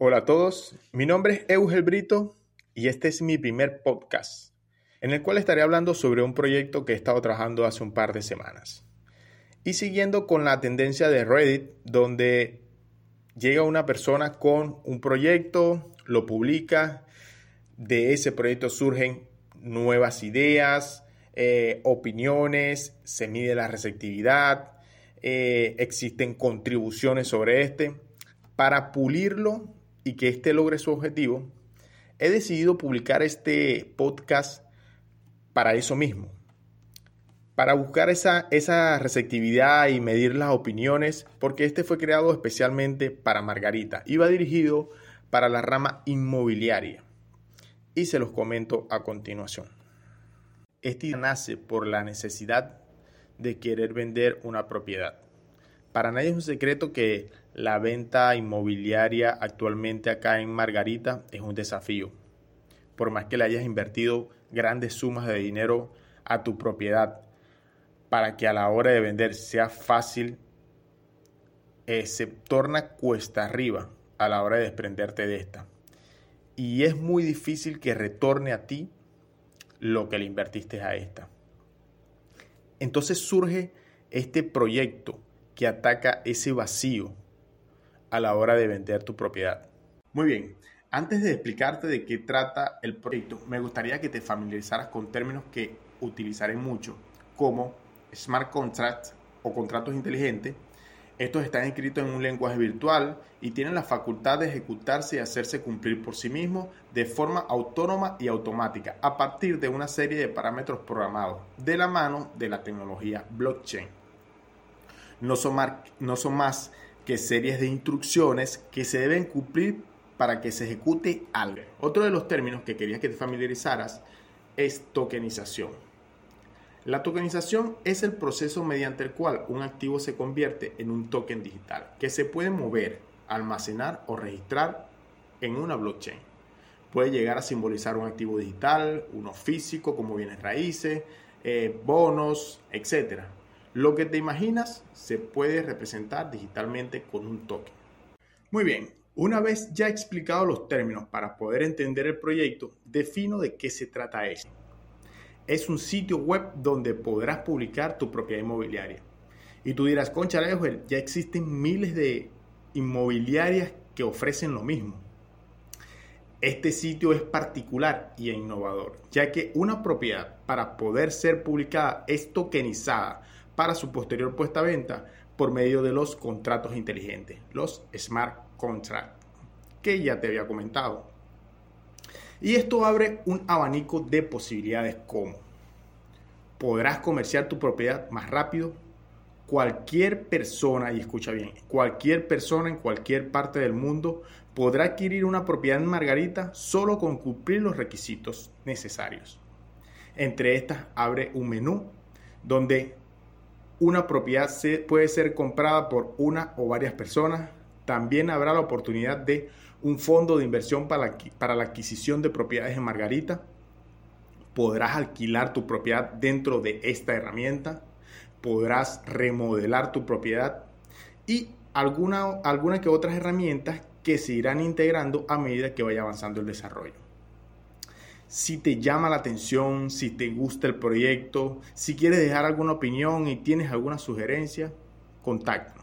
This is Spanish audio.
Hola a todos, mi nombre es Eugel Brito y este es mi primer podcast, en el cual estaré hablando sobre un proyecto que he estado trabajando hace un par de semanas. Y siguiendo con la tendencia de Reddit, donde llega una persona con un proyecto, lo publica, de ese proyecto surgen nuevas ideas, eh, opiniones, se mide la receptividad, eh, existen contribuciones sobre este. Para pulirlo y que éste logre su objetivo, he decidido publicar este podcast para eso mismo, para buscar esa, esa receptividad y medir las opiniones, porque este fue creado especialmente para Margarita va dirigido para la rama inmobiliaria. Y se los comento a continuación. Este nace por la necesidad de querer vender una propiedad. Para nadie es un secreto que la venta inmobiliaria actualmente acá en Margarita es un desafío. Por más que le hayas invertido grandes sumas de dinero a tu propiedad, para que a la hora de vender sea fácil, eh, se torna cuesta arriba a la hora de desprenderte de esta. Y es muy difícil que retorne a ti lo que le invertiste a esta. Entonces surge este proyecto que ataca ese vacío a la hora de vender tu propiedad. Muy bien, antes de explicarte de qué trata el proyecto, me gustaría que te familiarizaras con términos que utilizaré mucho, como smart contracts o contratos inteligentes. Estos están escritos en un lenguaje virtual y tienen la facultad de ejecutarse y hacerse cumplir por sí mismos de forma autónoma y automática a partir de una serie de parámetros programados de la mano de la tecnología blockchain. No son, no son más que series de instrucciones que se deben cumplir para que se ejecute algo. Otro de los términos que quería que te familiarizaras es tokenización. La tokenización es el proceso mediante el cual un activo se convierte en un token digital que se puede mover, almacenar o registrar en una blockchain. Puede llegar a simbolizar un activo digital, uno físico como bienes raíces, eh, bonos, etc. Lo que te imaginas se puede representar digitalmente con un token. Muy bien, una vez ya explicado los términos para poder entender el proyecto, defino de qué se trata esto. Es un sitio web donde podrás publicar tu propiedad inmobiliaria. Y tú dirás, concha, ya existen miles de inmobiliarias que ofrecen lo mismo. Este sitio es particular y innovador, ya que una propiedad para poder ser publicada es tokenizada para su posterior puesta a venta por medio de los contratos inteligentes, los smart contracts, que ya te había comentado. Y esto abre un abanico de posibilidades como podrás comerciar tu propiedad más rápido. Cualquier persona, y escucha bien, cualquier persona en cualquier parte del mundo podrá adquirir una propiedad en Margarita solo con cumplir los requisitos necesarios. Entre estas abre un menú donde una propiedad puede ser comprada por una o varias personas. También habrá la oportunidad de un fondo de inversión para la, para la adquisición de propiedades en Margarita. Podrás alquilar tu propiedad dentro de esta herramienta. Podrás remodelar tu propiedad y alguna, alguna que otras herramientas que se irán integrando a medida que vaya avanzando el desarrollo si te llama la atención, si te gusta el proyecto, si quieres dejar alguna opinión y tienes alguna sugerencia, contacta.